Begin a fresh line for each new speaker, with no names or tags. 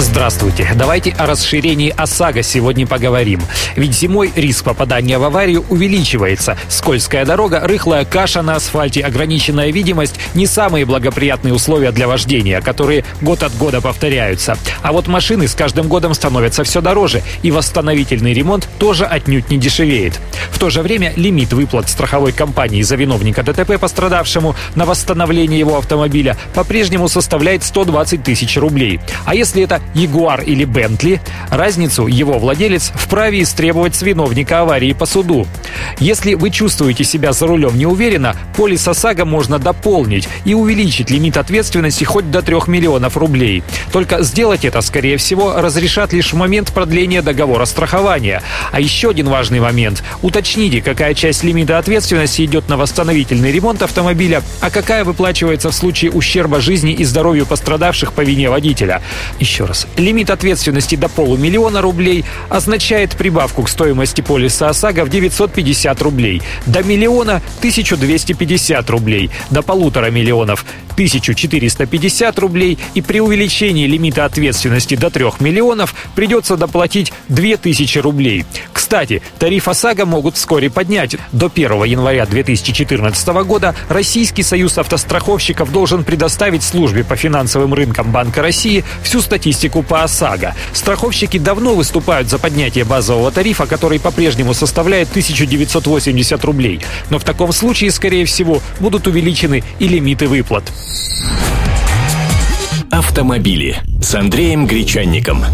Здравствуйте. Давайте о расширении ОСАГО сегодня поговорим. Ведь зимой риск попадания в аварию увеличивается. Скользкая дорога, рыхлая каша на асфальте, ограниченная видимость – не самые благоприятные условия для вождения, которые год от года повторяются. А вот машины с каждым годом становятся все дороже, и восстановительный ремонт тоже отнюдь не дешевеет. В то же время лимит выплат страховой компании за виновника ДТП пострадавшему на восстановление его автомобиля по-прежнему составляет 120 тысяч рублей. А если это Ягуар или Бентли, разницу его владелец вправе истребовать с виновника аварии по суду. Если вы чувствуете себя за рулем неуверенно, полис ОСАГО можно дополнить и увеличить лимит ответственности хоть до 3 миллионов рублей. Только сделать это, скорее всего, разрешат лишь в момент продления договора страхования. А еще один важный момент. Уточните, какая часть лимита ответственности идет на восстановительный ремонт автомобиля, а какая выплачивается в случае ущерба жизни и здоровью пострадавших по вине водителя. Еще раз. Лимит ответственности до полумиллиона рублей означает прибавку к стоимости полиса ОСАГО в 950 рублей. До миллиона – 1250 рублей. До полутора миллионов – 1450 рублей. И при увеличении лимита ответственности до 3 миллионов придется доплатить 2000 рублей. Кстати, тариф ОСАГО могут вскоре поднять. До 1 января 2014 года Российский союз автостраховщиков должен предоставить службе по финансовым рынкам Банка России всю статистику по ОСАГО. Страховщики давно выступают за поднятие базового тарифа, который по-прежнему составляет 1980 рублей. Но в таком случае, скорее всего, будут увеличены и лимиты выплат.
Автомобили с Андреем Гречанником.